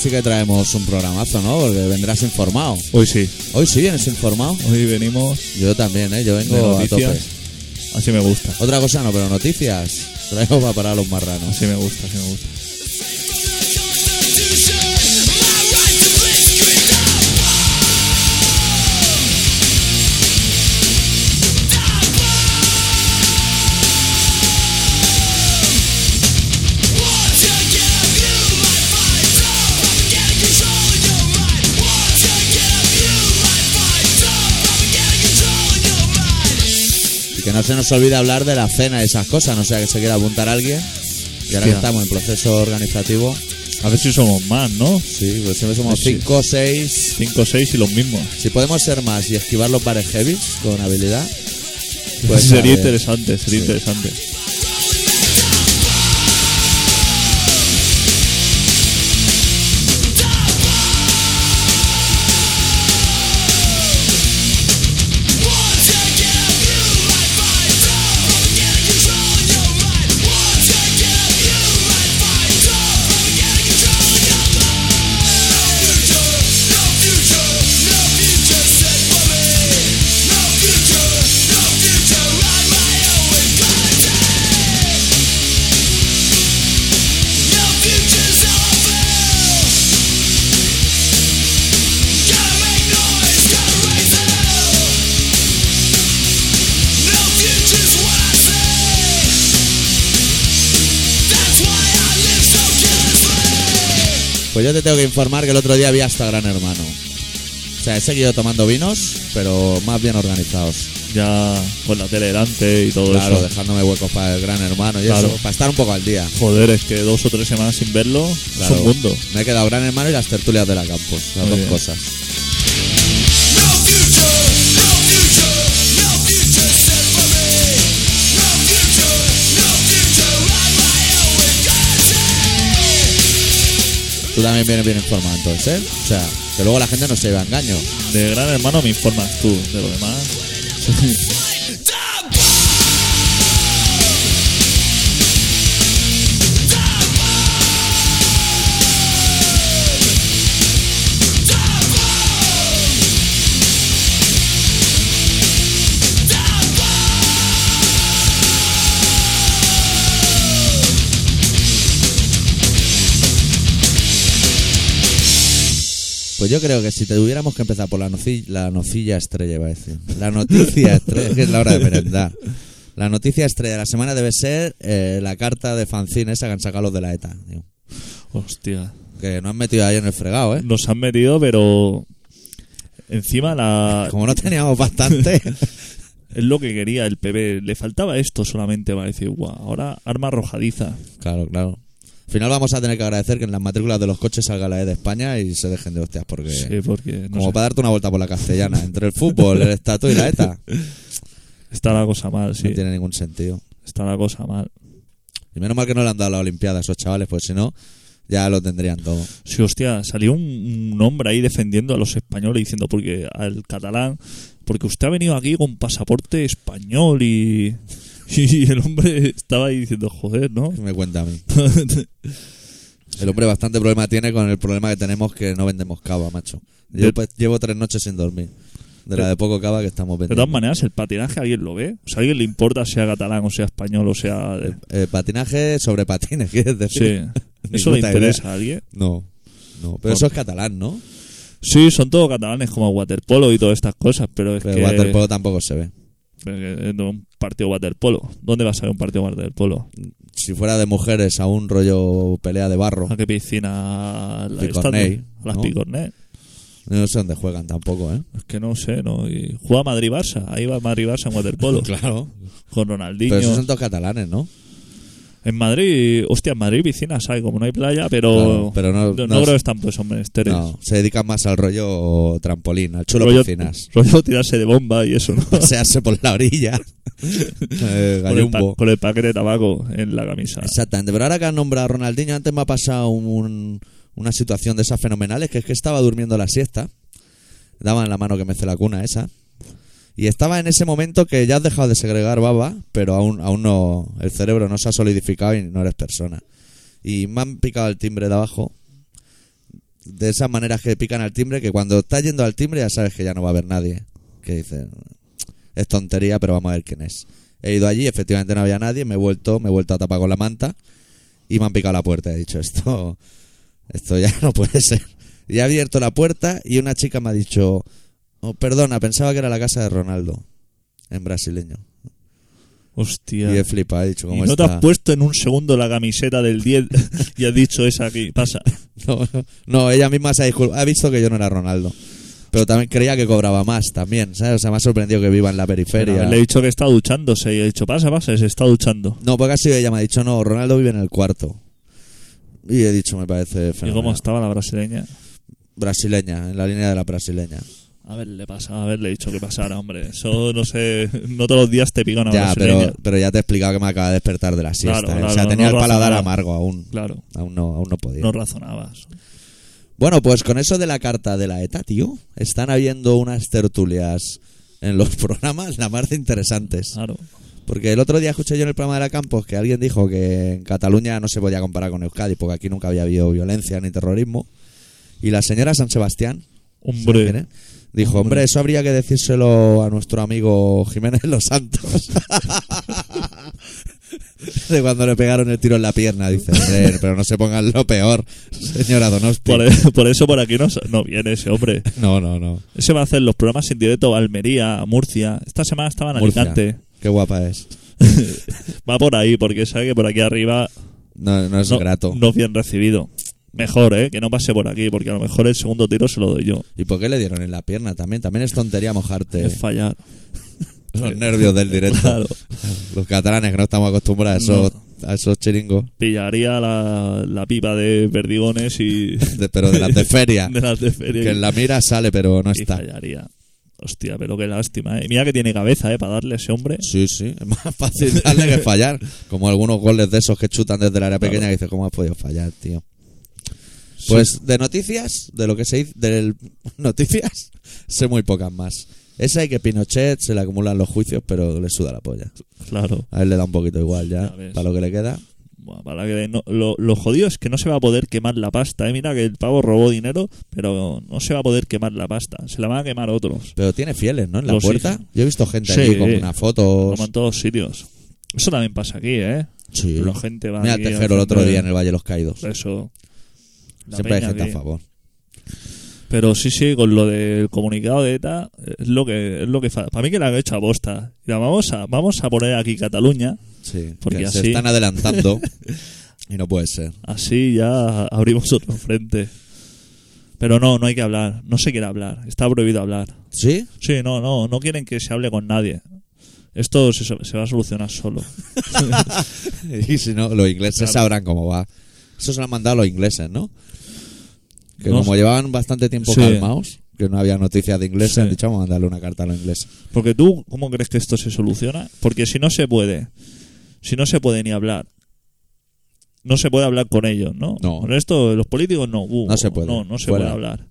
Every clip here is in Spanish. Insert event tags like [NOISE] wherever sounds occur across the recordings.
Sí que traemos un programazo, ¿no? Porque vendrás informado. Hoy sí. Hoy sí vienes informado. Hoy venimos Yo también, ¿eh? Yo de vengo a tope. noticias. Así me gusta. Otra cosa no, pero noticias. Traigo para parar a los marranos. Así me gusta, así me gusta. No se nos olvide hablar de la cena y esas cosas, no sea que se quiera apuntar alguien. Y ahora que Hostia. estamos en proceso organizativo, A ver si somos más, ¿no? sí, pues siempre somos Sí. 5 o 6. 5 6 y los mismos. Si podemos ser más y esquivar los bares heavy con habilidad, pues sería a ver. interesante, sería Sí. interesante. Pues yo te tengo que informar que el otro día vi hasta Gran Hermano. O sea, he seguido tomando vinos, pero más bien organizados. Ya con la tele delante y todo Claro, eso. dejándome huecos para el Gran Hermano y Claro. eso, para estar un poco al día. Joder, es que dos o tres semanas sin verlo Claro. es un mundo. Me he quedado Gran Hermano y las tertulias de la campus, las Muy dos bien. cosas. Tú también vienes bien informado entonces, ¿eh? O sea, que luego la gente no se lleva a engaño. De gran hermano me informas tú, de lo demás. [LAUGHS] Pues yo creo que si tuviéramos que empezar por la, noci- la nocilla estrella, iba a decir. La noticia [LAUGHS] estrella, es que es la hora de merendar. La noticia estrella de la semana debe ser eh, la carta de fanzine esa que han sacado los de la ETA. tío. Hostia. Que no han metido ahí en el fregado, ¿eh? Nos han metido, pero encima la Como no teníamos bastante. [LAUGHS] es lo que quería el PP. Le faltaba esto solamente para decir, guau, ahora arma arrojadiza. claro, claro. Al final vamos a tener que agradecer que en las matrículas de los coches salga la E de España y se dejen de hostias, porque Sí, porque no como sé, para darte una vuelta por la castellana, entre el fútbol, el estatus y la ETA, [LAUGHS] está la cosa mal, sí. no tiene ningún sentido. Está la cosa mal. Y menos mal que no le han dado la Olimpiada a esos chavales, pues si no, ya lo tendrían todo. Sí, hostia, salió un, un hombre ahí defendiendo a los españoles diciendo porque al catalán, porque usted ha venido aquí con pasaporte español y y el hombre estaba ahí diciendo, joder, ¿no? ¿Qué me cuenta a mí? [LAUGHS] El hombre bastante problema tiene con el problema que tenemos que no vendemos cava, macho. Yo De- pues, llevo tres noches sin dormir. De la de poco cava que estamos De vendiendo. todas maneras, el patinaje alguien lo ve. O sea, a alguien le importa sea catalán o sea español o sea... de- patinaje sobre patines, [LAUGHS] ¿quieres decir? Sí. ¿Eso le interesa idea. a alguien? No, no. Pero eso es catalán, ¿no? Sí, son todos catalanes como waterpolo y todas estas cosas, pero es Pero que... waterpolo tampoco se ve. No, un partido waterpolo. ¿Dónde va a ser un partido waterpolo? Si fuera de mujeres a un rollo pelea de barro, ¿A qué piscina? La? A las ¿no? Picornell. no sé dónde juegan tampoco, ¿eh? Es que no sé, ¿no? Y juega Madrid-Barça. Ahí va Madrid-Barça en waterpolo. [LAUGHS] Claro. Con Ronaldinho. Pero esos son todos catalanes, ¿no? En Madrid, hostia, en Madrid piscinas hay, como no hay playa, pero, Claro, pero no- no, no creo que pues son menesteres. No, se dedican más al rollo trampolín, al chulo rollo, piscinas. [LAUGHS] rollo tirarse de bomba y eso, ¿no? [LAUGHS] Pasearse por la orilla. [LAUGHS] Eh, con, el pa- con el paquete de tabaco en la camisa. Exactamente, pero ahora que han nombrado a Ronaldinho, antes me ha pasado un- una situación de esas fenomenales, que es que estaba durmiendo la siesta, daba en la mano que me hace la cuna esa, y estaba en ese momento que ya has dejado de segregar baba, pero aún, aún no, el cerebro no se ha solidificado y no eres persona. Y me han picado el timbre de abajo, De esas maneras que pican al timbre, que cuando estás yendo al timbre ya sabes que ya no va a haber nadie. Que dice, es tontería, pero vamos a ver quién es. He ido allí, efectivamente no había nadie, me he vuelto, me he vuelto a tapar con la manta y me han picado la puerta. He dicho, esto, esto ya [LAUGHS] no puede ser. Y he abierto la puerta y una chica me ha dicho, oh, perdona, pensaba que era la casa de Ronaldo, en brasileño. Hostia. Y he flipado, he dicho, ¿Y ¿cómo no te has puesto en un segundo la camiseta del 10 [LAUGHS] y has dicho esa aquí? Pasa. [LAUGHS] No, no, no, ella misma se ha disculpado. Ha visto que yo no era Ronaldo. Pero también creía que cobraba más también, ¿sabes? O sea, me ha sorprendido que viva en la periferia. Le he dicho que está duchándose y he dicho, pasa, pasa, se está duchando. No, porque así ella me ha dicho, no, Ronaldo vive en el cuarto. Y he dicho, me parece ¿Y cómo estaba la brasileña? Brasileña, en la línea de la brasileña. A ver, le pasa, a ver, le he dicho que pasara, hombre. Eso no sé, no todos los días te pica una ya, pero, pero ya te he explicado que me acaba de despertar de la siesta. Claro, ¿eh? claro, o sea, no tenía el paladar razonaba. amargo aún. Claro, Aún no, aún no podía. no razonabas. Bueno, pues con eso de la carta de la ETA, tío, están habiendo unas tertulias en los [LAUGHS] programas la más de interesantes. Claro. Porque el otro día escuché yo en el programa de la Campos que alguien dijo que en Cataluña no se podía comparar con Euskadi porque aquí nunca había habido violencia ni terrorismo. Y la señora San Sebastián ¿sabes quién Hombre? Dijo, hombre, Hombre. eso habría que decírselo a nuestro amigo Jiménez Los Santos. [LAUGHS] de cuando le pegaron el tiro en la pierna, dice, hombre, pero no se pongan lo peor, señora Donosti. por, e- por eso por aquí no, no viene ese hombre. No, no, no. Ese va a hacer los programas en directo a Almería, a Murcia. Esta semana estaba en Murcia. Alicante. Qué guapa es. [LAUGHS] Va por ahí, porque sabe que por aquí arriba No, no es no, grato. no es bien recibido. Mejor, ¿eh? Que no pase por aquí, porque a lo mejor el segundo tiro se lo doy yo. ¿Y por qué le dieron en la pierna también? También es tontería mojarte Es fallar. [LAUGHS] los nervios del directo. Claro. Los catalanes que no estamos acostumbrados a esos, a esos chiringos, Pillaría la, la pipa de perdigones y. [LAUGHS] de- pero de las de feria. [LAUGHS] de las de feria. que en la mira sale, pero no y está. fallaría. Hostia, pero qué lástima, ¿eh? Mira que tiene cabeza, ¿eh? Para darle a ese hombre. Sí, sí, es más fácil darle que fallar. Como algunos goles de esos que chutan desde el área Claro. pequeña y dices, ¿cómo has podido fallar, tío? Pues de noticias, de lo que se dice, de [LAUGHS] noticias, sé muy pocas más. Esa y que Pinochet se le acumulan los juicios, pero le suda la polla. Claro. A él le da un poquito igual ya, para lo que le queda. Buah, para que no- lo, lo jodido es que no se va a poder quemar la pasta, ¿eh? Mira que el pavo robó dinero, pero no se va a poder quemar la pasta. Se la van a quemar otros. Pero tiene fieles, ¿no? En la Los puerta. hijos. Yo he visto gente Sí. allí con una foto. Como en todos sitios. Eso también pasa aquí, ¿eh? Sí. La gente va Mira aquí tejero el otro día en el Valle de los Caídos. Eso. La Siempre hay gente a favor. Pero sí, sí, con lo del comunicado de ETA, es lo que es lo que Para mí que la han hecho a posta. Mira, vamos a, vamos a poner aquí Cataluña, Sí, Porque que se así- están adelantando [LAUGHS] y no puede ser. así ya abrimos otro frente. Pero no, no hay que hablar, no se quiere hablar, está prohibido hablar. ¿Sí? Sí, no, no, no quieren que se hable con nadie. Esto se, se va a solucionar solo. [LAUGHS] y si no, los ingleses Claro. sabrán cómo va. Eso se lo han mandado los ingleses, ¿no? Que No como sé. llevaban bastante tiempo Sí. calmados, que no había noticias de ingleses, Sí. han dicho, vamos a mandarle una carta a los ingleses. Porque tú, ¿cómo crees que esto se soluciona? Porque si no se puede, si no se puede ni hablar, no se puede hablar con ellos, ¿no? No. Con esto, los políticos no. uh, No se puede. No, no se Fuera. puede hablar.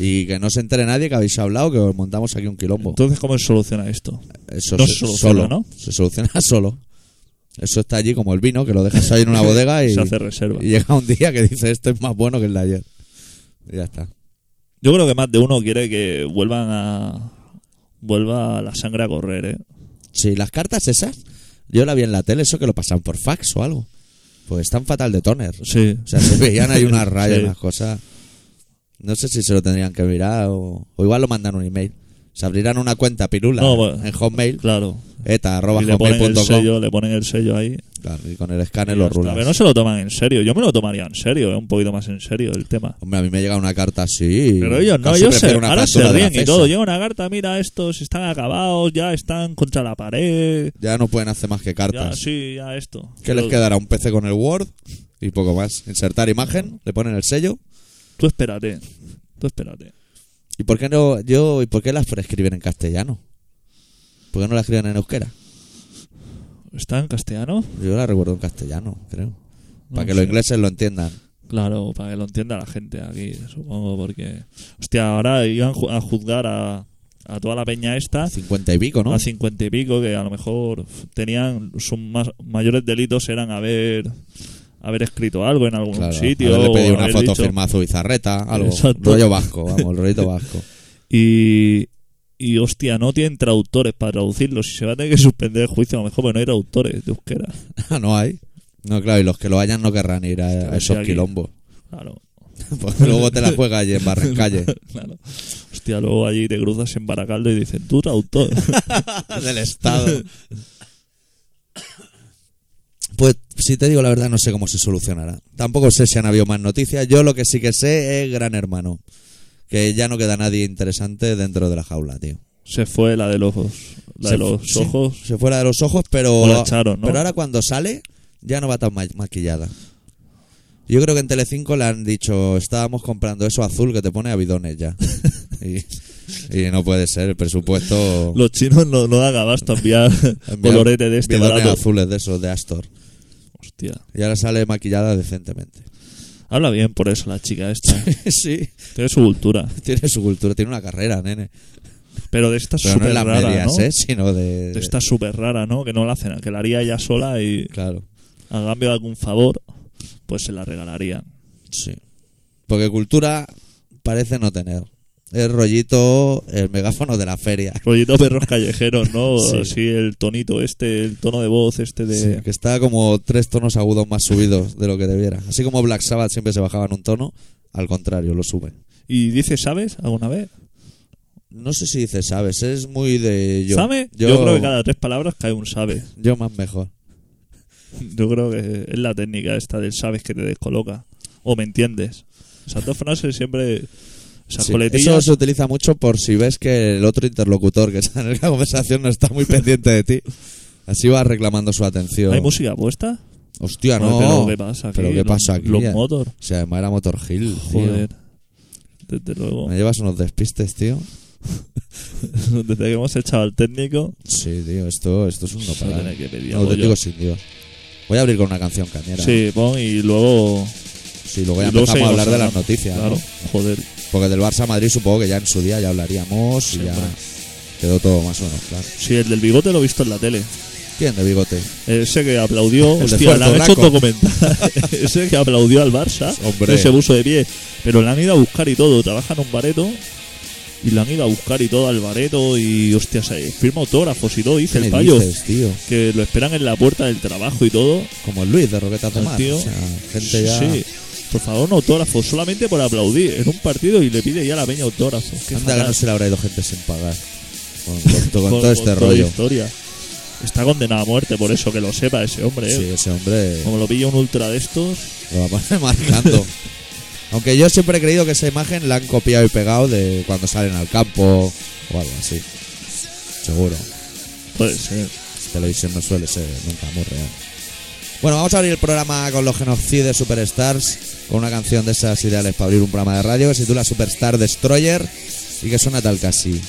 Y que no se entere nadie que habéis hablado, que os montamos aquí un quilombo. Entonces, ¿cómo se soluciona esto? Eso no se, se soluciona, solo, ¿no? Se soluciona [LAUGHS] solo. Eso está allí como el vino, que lo dejas ahí en una [LAUGHS] bodega y, Se hace reserva. y llega un día que dice esto es más bueno que el de ayer. Ya está. Yo creo que más de uno quiere que vuelvan a. Vuelva la sangre a correr, ¿eh? Sí, las cartas esas, yo la vi en la tele, eso que lo pasan por fax o algo. Pues están fatal de toner. Sí. O sea, se veían ahí unas [LAUGHS] rayas, Sí. unas cosas. No sé si se lo tendrían que mirar o, o igual lo mandan un email. Se abrirán una cuenta pirula No, bueno. en Hotmail, Claro. eta arroba y le ponen el sello, le ponen el sello ahí. Claro, y con el escáner lo ya rulas. Pero no se lo toman en serio. Yo me lo tomaría en serio, ¿eh? un poquito más en serio el tema. Hombre, a mí me llega una carta así. Pero ellos no, casi ellos se, prefiero una ahora se ríen y todo. Llega una carta, mira, estos están acabados, ya están contra la pared. Ya no pueden hacer más que Ya, cartas. sí, ya esto. ¿Qué les quedará? Un PC con el Word y poco más. Insertar imagen, le ponen el sello. Tú espérate. Tú espérate. ¿Y por qué no yo y por qué las prescriben en castellano? ¿Por qué no las escriben en euskera? ¿Está en castellano? Yo la recuerdo en castellano, creo. No Para que sé. los ingleses lo entiendan. Claro, para que lo entienda la gente aquí, supongo, porque... Hostia, ahora iban a juzgar a, a toda la peña esta 50 y pico, ¿no? a cincuenta y pico, que a lo mejor tenían sus más, mayores delitos eran haber haber escrito algo en algún Claro, sitio. haberle o pedido una haber foto dicho- firmada a Zubizarreta, algo. [LAUGHS] Exacto. Rollo vasco, vamos, rollito vasco. [LAUGHS] Y, y hostia, no tienen traductores para traducirlo. Si se va a tener que suspender el juicio, a lo mejor porque no hay traductores de euskera. Ah, [LAUGHS] no hay. No, claro, y los que lo hayan no querrán ir a, esos aquí. quilombos. Claro, [LAUGHS] Porque luego te la juegas allí en [LAUGHS] Barrancalle. claro. Hostia, luego allí te cruzas en Baracaldo y dicen, tú traductor. Del Estado. Pues si te digo la verdad, no sé cómo se solucionará. Tampoco sé si han habido más noticias. Yo lo que sí que sé es Gran Hermano. Que ya no queda nadie interesante dentro de la jaula, tío. se fue la de los, la Se de los sí, ojos. se fue la de los ojos, pero. O la echaron, ¿no? Pero ahora cuando sale, ya no va tan ma- maquillada. Yo creo que en Telecinco le han dicho, estábamos comprando eso azul que te pone a bidones ya. [LAUGHS] y, y no puede ser, el presupuesto. Los chinos no, no dan abasto a enviar enviar colorete de este barato. azules de esos de Astor. Hostia. Y ahora sale maquillada decentemente. Habla bien por eso la chica esta. [LAUGHS] sí, Tiene su cultura. tiene su cultura, tiene una carrera, nene. Pero de esta Pero no súper en las rara, medias, ¿no? ¿eh? Sino de. De esta súper rara, ¿no? Que no la hacen, que la haría ella sola y Claro, a cambio de algún favor, pues se la regalarían. sí. Porque cultura parece no tener. Es rollito el megáfono de la feria. [LAUGHS] Rollito perros callejeros, ¿no? [LAUGHS] Sí. Así el tonito este, el tono de voz este de... Sí, que está como tres tonos agudos más subidos de lo que debiera. Así como Black Sabbath siempre se bajaba en un tono, al contrario, lo sube. Y dice, ¿sabes? ¿Alguna vez? No sé si dice sabes, es muy de yo. ¿Sabe? Yo, Yo... creo que cada tres palabras cae un sabe. yo más mejor. [LAUGHS] Yo creo que es la técnica esta del sabes que te descoloca. O me entiendes. Esas dos frases siempre... Sí. Eso se utiliza mucho por si ves que el otro interlocutor que [LAUGHS] está en la conversación no está muy pendiente de ti. Así va reclamando su atención. ¿Hay música puesta? Hostia, no. pero ¿qué pasa aquí? ¿Pero qué pasa aquí? Los motor. O sea, además era Motor Hill. tío. Joder. Desde luego. Me llevas unos despistes, tío. [LAUGHS] Desde que hemos echado al técnico, Sí, tío, esto, esto es un no parar. algo auténtico sin Dios. Voy a abrir con una canción cañera. Sí, pon y luego. Sí, luego ya empezamos a hablar de las noticias. ¿no? Claro, joder. Porque del Barça a Madrid supongo que ya en su día ya hablaríamos y ya quedó todo más o menos claro. Sí, el del bigote lo he visto en la tele. ¿Quién de bigote? Ese que aplaudió, El de hostia, le han hecho un documental. [LAUGHS] Ese que aplaudió al Barça, Hombre. que se puso de pie. Pero le han ido a buscar y todo. Trabaja en un bareto y le han ido a buscar y todo al bareto. Y hostia, se firma autógrafos y todo. Dice ¿Qué el me payo dices, tío? que lo esperan en la puerta del trabajo y todo. Como el Luis de El Mar. tío. O sea, gente ya... Sí. Por favor, un autógrafo, solamente por aplaudir en un partido y le pide ya la peña autógrafo. Qué Anda que fatal. no se le habrá ido gente sin pagar. Con, con [LAUGHS] to- con Con- todo este toda rollo. historia. Está condenado a muerte, por eso que lo sepa ese hombre. Sí, ¿eh? ese hombre Como lo pilla un ultra de estos, lo va a [LAUGHS] poner marcando. Aunque yo siempre he creído que esa imagen la han copiado y pegado de cuando salen al campo o algo así. Seguro. puede ser. Televisión no suele ser nunca muy real. Bueno, vamos a abrir el programa con los Genocides Superstars, con una canción de esas ideales para abrir un programa de radio que se titula Superstar Destroyer y que suena tal casi.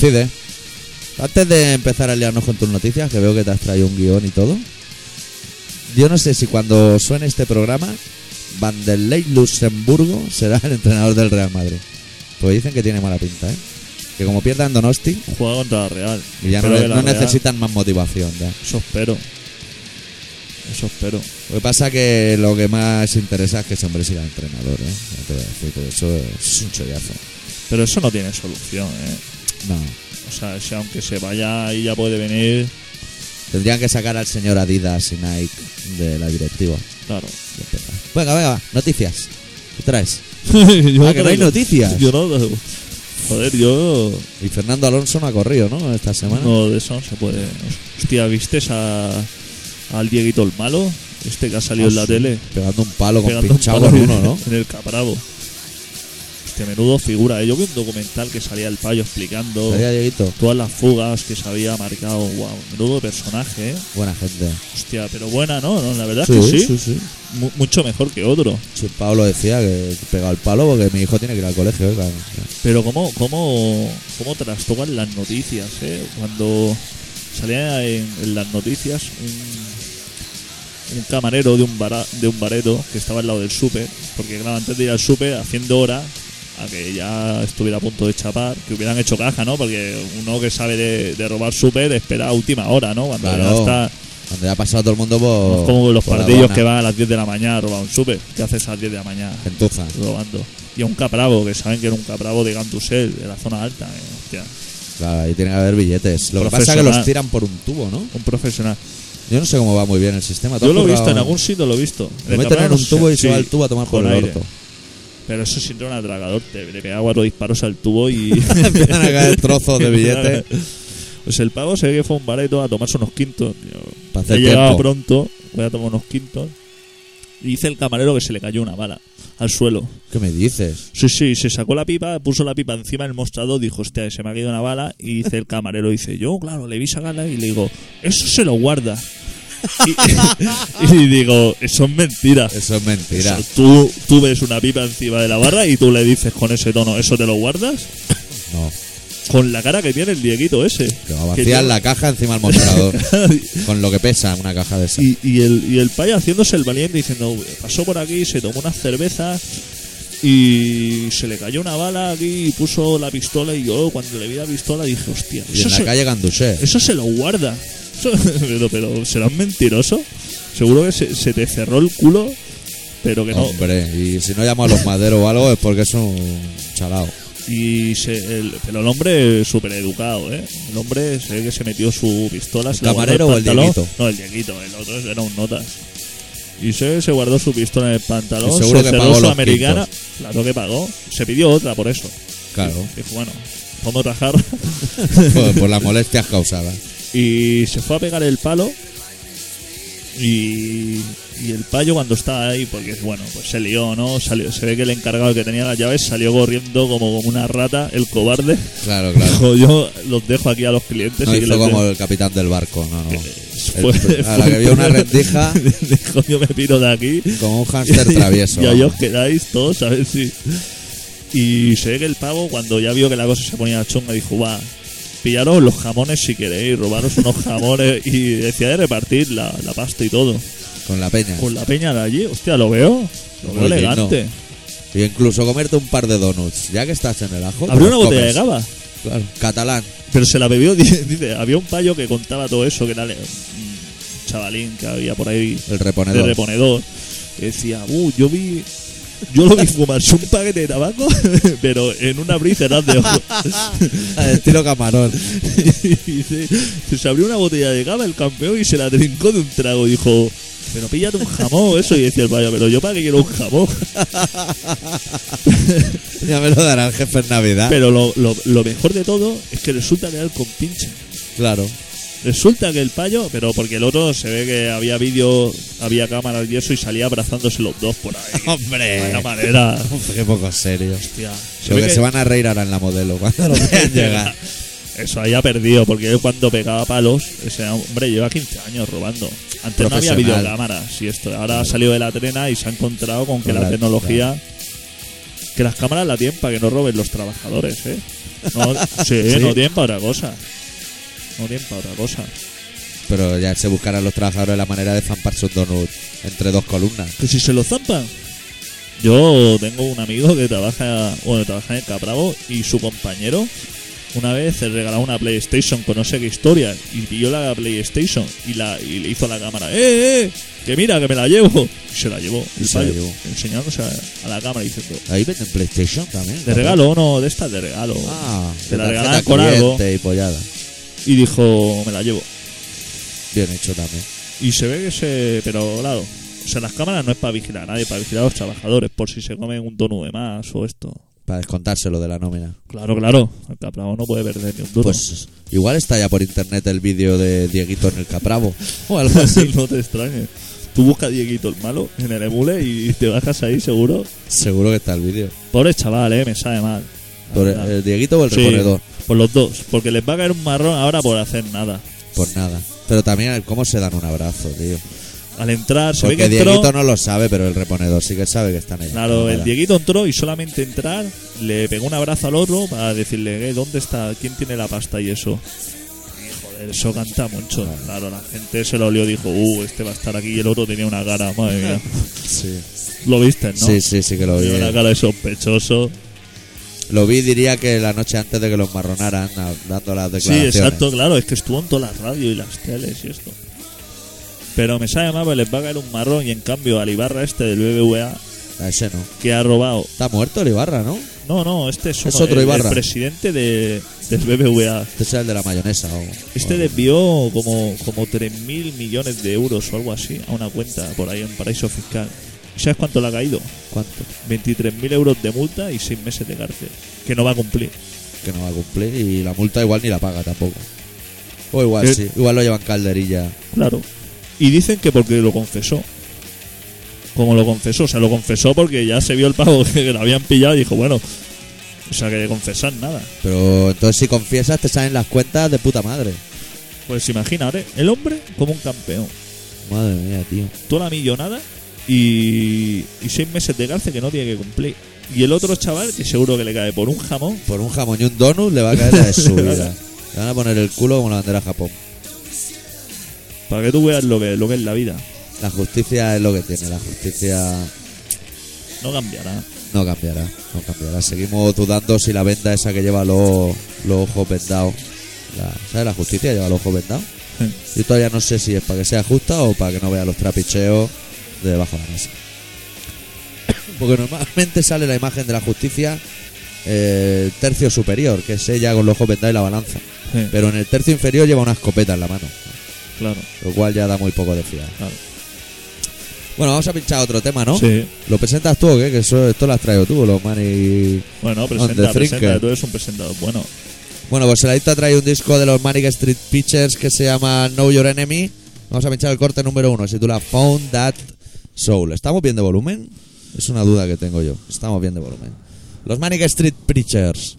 Coincide. Antes de empezar a liarnos con tus noticias, que veo que te has traído un guion y todo. Yo no sé si cuando suene este programa, Vanderlei Luxemburgo será el entrenador del Real Madrid. Pues dicen que tiene mala pinta, ¿eh? Que como pierdan Donosti, Juega contra la Real. y ya no, le- no Real- necesitan más motivación. Ya. Eso espero. Eso espero. Lo que pasa que lo que más interesa es que ese hombre siga entrenador, ¿eh? Ya te voy a decir, porque eso es un chollazo. Pero eso no tiene solución, ¿eh? No. O sea, si aunque se vaya y ya puede venir, Tendrían que sacar al señor Adidas y Nike de la directiva. claro. Y empezar. Venga, venga, noticias. ¿Qué traes? [LAUGHS] yo Ah, que no hay noticias. Yo no. Joder, yo. Y Fernando Alonso no ha corrido, ¿no? Esta semana. No, de eso no se puede. Hostia, ¿viste a, al Dieguito el malo? Este que ha salido Ah, en la sí. tele. Pegando un palo con pegando un pinchado palo en- uno, ¿no? En el Capravo. Hostia, menudo figura. Yo vi un documental que salía el payo explicando Dieguito. todas las fugas que se había marcado. Wow, menudo personaje, ¿eh? Buena gente. Hostia, pero buena, ¿no? ¿No? La verdad es que sí. sí, sí. Mu- mucho mejor que otro. Sí, Pablo decía que pegaba el palo porque mi hijo tiene que ir al colegio, ¿eh? Claro. Pero cómo, cómo, cómo trastocan las noticias, ¿eh? Cuando salía en, en las noticias un, un camarero de un, bara- de un bareto que estaba al lado del súper, porque claro, antes de ir al súper, haciendo hora a que ya estuviera a punto de chapar, que hubieran hecho caja, ¿no? Porque uno que sabe de, de robar súper espera a última hora, ¿no? Cuando ya está... Cuando ya ha pasado todo el mundo por. es como los por que van a las 10 de la mañana a robar un súper. ¿Qué haces a las 10 de la mañana? Gentuza. robando. Y a un capravo, que saben que era un capravo de Gantusel, de la zona alta. eh, hostia, Claro, ahí tiene que haber billetes. Lo que pasa es que los tiran por un tubo, ¿no? un profesional. Yo no sé cómo va muy bien el sistema. ¿Tú Yo lo he visto, en algún sitio lo he visto. Lo meten en un tubo y se sí, va el tubo a tomar por el aire. orto. Pero eso siempre un atragador. Te, le pega cuatro disparos al tubo y. [LAUGHS] [LAUGHS] Empiezan a caer trozos de billete. [LAUGHS] Pues el pavo se ve que fue a un bareto a tomarse unos quintos. Para hacer pronto, voy a tomar unos quintos. Y dice el camarero que se le cayó una bala al suelo. ¿Qué me dices? Sí, sí, se sacó la pipa, puso la pipa encima del mostrador, dijo, hostia, se me ha caído una bala. Y dice el camarero, dice, yo, claro, le vi sacarla y le digo, eso se lo guarda. [LAUGHS] Y, y digo, eso es mentira. Eso es mentira. Eso, tú, tú ves una pipa encima de la barra y tú le dices con ese tono, ¿eso te lo guardas? No. Con la cara que tiene el Dieguito ese. Que va a vaciar tiene- la caja encima del mostrador. [LAUGHS] con lo que pesa una caja de esa. Y, y el, y el payo haciéndose el valiente diciendo, pasó por aquí, se tomó unas cervezas y se le cayó una bala aquí y puso la pistola y yo cuando le vi la pistola dije, hostia, Y eso, en la se, calle Gandusé. eso se lo guarda. [LAUGHS] Pero, pero será un mentiroso. Seguro que se, se te cerró el culo, pero que no. Hombre, y si no llamo a los maderos o algo es porque es un chalao. Y se, el, pero el hombre súper educado, ¿eh? El hombre se ve que se metió su pistola. se la guardó camarero en o el pantalón. Dieguito? No, el Dieguito, el otro era un notas. Y se, se guardó su pistola en el pantalón, Y seguro se que cerró pagó su los americana, claro que pagó. Se pidió otra por eso. Claro. Dijo, bueno, vamos a rajar. por, por las molestias causadas. Y se fue a pegar el palo. Y, y el payo cuando estaba ahí, porque bueno, pues se lió, ¿no? Salió, se ve que el encargado que tenía las llaves salió corriendo como, como una rata, el cobarde. Claro, claro. Dijo, yo los dejo aquí a los clientes. No y hizo como den". el capitán del barco, no, no. [LAUGHS] Fue- El- a la que vio una rendija [LAUGHS] Dijo, yo me piro de aquí. como un hámster [LAUGHS] travieso. y ahí os quedáis todos a ver si. Y se ve que el pavo, cuando ya vio que la cosa se ponía chunga, dijo, va, pillaros los jamones si queréis, robaros unos [LAUGHS] jamones. Y decía de repartir la, la pasta y todo. Con la peña. Con la peña de allí, hostia, lo veo. Lo veo Muy elegante. Y incluso comerte un par de donuts. Ya que estás en el ajo. Abrió los una botella de comes. gaba. Claro. Catalán. Pero se la bebió, [LAUGHS] dice, había un payo que contaba todo eso, que era un chavalín que había por ahí El de reponedor. reponedor. Que decía, uh, yo vi. Yo lo vi fumarse un paquete de tabaco, [LAUGHS] pero en un abrir y cerrar de ojos. [LAUGHS] Estilo camarón. [LAUGHS] y dice, se abrió una botella de cava el campeón y se la trincó de un trago. Dijo, pero píllate un jamón, eso. Y decía el payo, pero yo para qué quiero un jamón. Ya me lo dará el jefe en Navidad. Pero lo, lo, lo mejor de todo es que resulta que era el compinche. Claro. Resulta que el payo, pero porque el otro se ve que había vídeo, había cámaras y eso y salía abrazándose los dos por ahí. [LAUGHS] Hombre. Manera. Qué poco serio. Hostia. Se que que- se van a reír ahora en la modelo cuando lo vean [LAUGHS] llegar. Eso había perdido, porque él cuando pegaba palos, ese hombre lleva 15 años robando. Antes no había videocámaras y esto. Ahora ha salido de la trena y se ha encontrado con que la- tecnología. Que las cámaras la tienen para que no roben los trabajadores, ¿eh? No, [LAUGHS] sí, Sí. no tienen para otra cosa. No tienen para otra cosa. Pero ya se buscarán los trabajadores la manera de zamparse un donut entre dos columnas. Que si se lo zampan. Yo tengo un amigo que trabaja, bueno, trabaja en Capravo y su compañero una vez le regaló una PlayStation con no sé qué historia y pilló la PlayStation y, la, y le hizo a la cámara, ¡eh, eh! Que mira, que me la llevo. Y se la llevó, Y el se la llevó. enseñándose a, a la cámara diciendo, Ahí venden PlayStation también. de regalo, no, de estas de regalo. Ah, Te la regalaban con algo. y pollada. Y dijo, me la llevo. Bien hecho también. Y se ve que se. Pero claro, o sea, las cámaras no es para vigilar a nadie, para vigilar a los trabajadores, por si se comen un tono de más o esto. Para descontárselo de la nómina. Claro, claro. El capravo no puede perder ni un duro. Pues igual está ya por internet el vídeo de Dieguito en el Capravo. [LAUGHS] O algo así. no te extrañes. Tú busca Dieguito el malo en el emule y te bajas ahí seguro. Seguro que está el vídeo. Pobre chaval, eh, me sabe mal. Por el Dieguito o el Sí. Por los dos. Porque les va a caer un marrón ahora por hacer nada. Por nada. Pero también cómo se dan un abrazo, tío. Al entrar, se ve Porque que entró. Dieguito no lo sabe, pero el reponedor sí que sabe que están ahí. Claro, el Dieguito entró y solamente entrar le pegó un abrazo al otro para decirle, eh, ¿dónde está? ¿Quién tiene la pasta y eso? Y, joder, eso canta mucho. Claro. La gente se lo olió y dijo, uh, este va a estar aquí y el otro tenía una cara, madre mía. [LAUGHS] Sí. Lo viste, ¿no? sí, sí, sí que lo vi. Tenía una cara de sospechoso. Lo vi, diría que la noche antes de que los marronaran, dando las Sí, declaraciones. exacto, claro, es que estuvo en todas las radios y las teles y esto. Pero me sabe mal, porque les va a caer un marrón y en cambio al Ibarra este del BBVA A ese no. que ha robado Está muerto el Ibarra, ¿no? No, no, este es, Es uno- otro el, el Ibarra. presidente de, del BBVA. Este es el de la mayonesa. O, Este o- desvió como, como 3.000 millones de euros o algo así a una cuenta por ahí en paraíso fiscal. ¿Y sabes cuánto le ha caído? ¿Cuánto? 23.000 euros de multa y 6 meses de cárcel. Que no va a cumplir. Que no va a cumplir y la multa igual ni la paga tampoco. O igual Eh. sí. Igual lo llevan calderilla. Claro. Y dicen que porque lo confesó. Como lo confesó, o sea, lo confesó porque ya se vio el pago [LAUGHS] que lo habían pillado y dijo, bueno, o sea, que de confesar nada. Pero entonces si confiesas te salen las cuentas de puta madre. Pues imagina, ahora, el hombre como un campeón. Madre mía, tío. toda la millonada y, y seis meses de cárcel que no tiene que cumplir. Y el otro chaval, que seguro que le cae por un jamón, Por un jamón y un donut le va a caer la de su [LAUGHS] vida. Le van a poner el culo como la bandera de Japón. para que tú veas lo que, lo que es la vida. La justicia es lo que tiene. La justicia No cambiará. no cambiará. No cambiará. Seguimos dudando si la venda esa que lleva los, los ojos vendados. La, ¿Sabes? La justicia lleva los ojos vendados. Yo todavía no sé si es para que sea justa o para que no vea los trapicheos de debajo de la mesa. Porque normalmente sale la imagen de la justicia eh, tercio superior, que es ella con los ojos vendados y la balanza. Sí, Pero en el tercio inferior lleva una escopeta en la mano, claro, lo cual ya da muy poco de fiar. claro. Bueno, vamos a pinchar otro tema, ¿no? Sí. ¿Lo presentas tú o qué? Que eso, esto lo has traído tú, los mani... Bueno, presenta, presenta, tú eres un presentador. Bueno, Bueno, pues el adicto ha traído un disco de los Manic Street Pitchers que se llama Know Your Enemy. Vamos a pinchar el corte número uno, se titula Found That Soul. ¿Estamos bien de volumen? Es una duda que tengo yo. Estamos bien de volumen. Los Manic Street Preachers.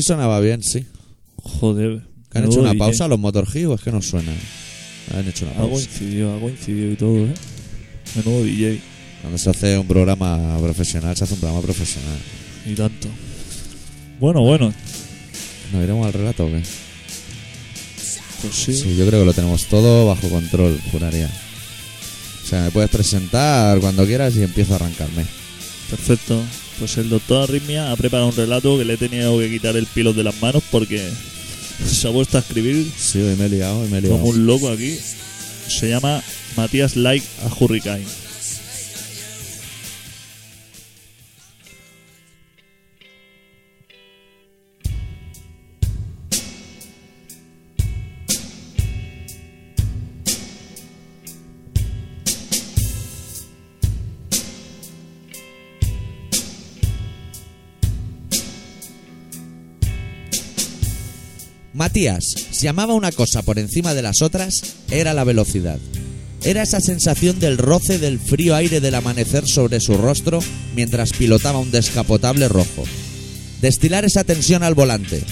Sí sonaba bien, sí. Joder. ¿Que han hecho una pausa los Motor Hue o es que no suena? Han hecho una Algo pausa. incidió, algo incidió y todo, ¿eh? Menudo DJ. Cuando se hace un programa profesional, se hace un programa profesional. Y tanto. Bueno, bueno. ¿Nos iremos al relato o qué? Pues sí. Sí, yo creo que lo tenemos todo bajo control, juraría. O sea, me puedes presentar cuando quieras y empiezo a arrancarme. Perfecto. Pues el doctor Arritmia ha preparado un relato que le he tenido que quitar el pilo de las manos porque se ha puesto a escribir Sí, hoy me he liado, hoy me he liado. como un loco aquí. Se llama Matías Like a Hurricane. Matías, si llamaba una cosa por encima de las otras, era la velocidad. Era esa sensación del roce del frío aire del amanecer sobre su rostro mientras pilotaba un descapotable rojo. Destilar esa tensión al volante,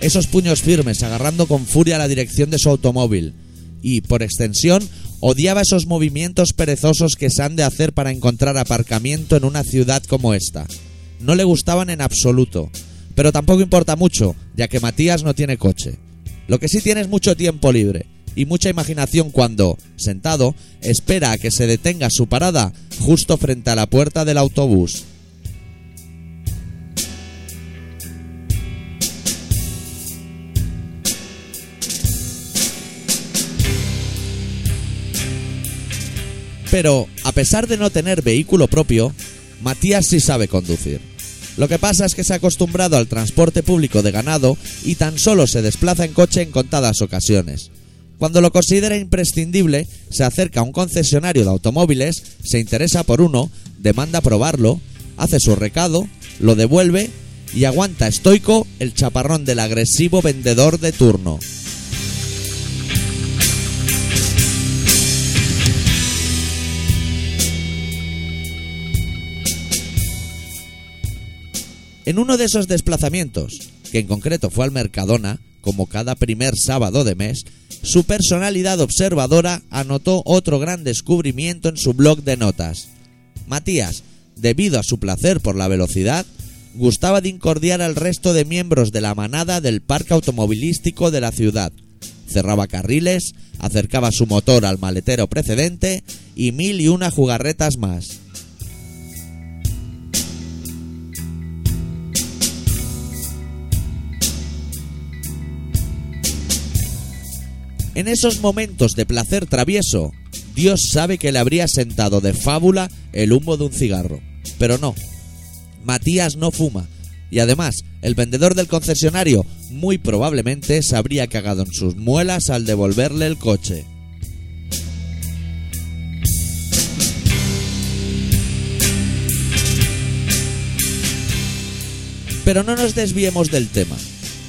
esos puños firmes agarrando con furia la dirección de su automóvil y, por extensión, odiaba esos movimientos perezosos que se han de hacer para encontrar aparcamiento en una ciudad como esta. No le gustaban en absoluto, pero tampoco importa mucho, ya que Matías no tiene coche. Lo que sí tiene es mucho tiempo libre y mucha imaginación cuando, sentado, espera a que se detenga su parada justo frente a la puerta del autobús. Pero, a pesar de no tener vehículo propio, Matías sí sabe conducir. Lo que pasa es que se ha acostumbrado al transporte público de ganado y tan solo se desplaza en coche en contadas ocasiones. Cuando lo considera imprescindible, se acerca a un concesionario de automóviles, se interesa por uno, demanda probarlo, hace su recado, lo devuelve y aguanta estoico el chaparrón del agresivo vendedor de turno. En uno de esos desplazamientos, que en concreto fue al Mercadona, como cada primer sábado de mes, su personalidad observadora anotó otro gran descubrimiento en su blog de notas. Matías, debido a su placer por la velocidad, gustaba de incordiar al resto de miembros de la manada del parque automovilístico de la ciudad. Cerraba carriles, acercaba su motor al maletero precedente y mil y una jugarretas más. En esos momentos de placer travieso, Dios sabe que le habría sentado de fábula el humo de un cigarro. Pero no, Matías no fuma. Y además, el vendedor del concesionario muy probablemente se habría cagado en sus muelas al devolverle el coche. Pero no nos desviemos del tema.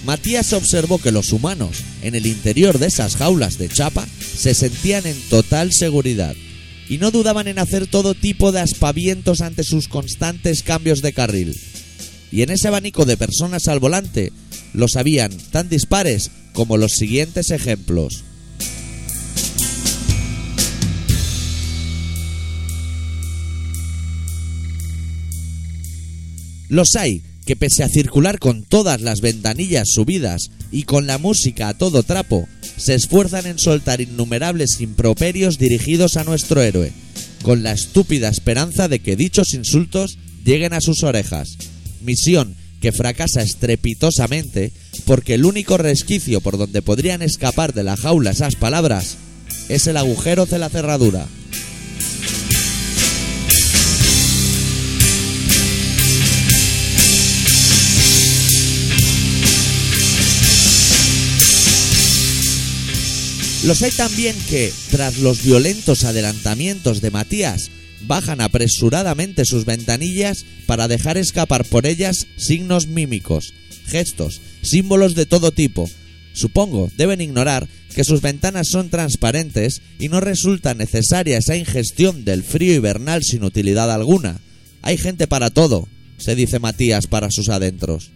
Matías observó que los humanos, en el interior de esas jaulas de chapa, se sentían en total seguridad y no dudaban en hacer todo tipo de aspavientos ante sus constantes cambios de carril. Y en ese abanico de personas al volante, los habían tan dispares como los siguientes ejemplos. Los hay que pese a circular con todas las ventanillas subidas y con la música a todo trapo, se esfuerzan en soltar innumerables improperios dirigidos a nuestro héroe, con la estúpida esperanza de que dichos insultos lleguen a sus orejas. Misión que fracasa estrepitosamente porque el único resquicio por donde podrían escapar de la jaula esas palabras es el agujero de la cerradura. Los hay también que, tras los violentos adelantamientos de Matías, bajan apresuradamente sus ventanillas para dejar escapar por ellas signos mímicos, gestos, símbolos de todo tipo. Supongo deben ignorar que sus ventanas son transparentes y no resulta necesaria esa ingestión del frío hibernal sin utilidad alguna. Hay gente para todo, se dice Matías para sus adentros.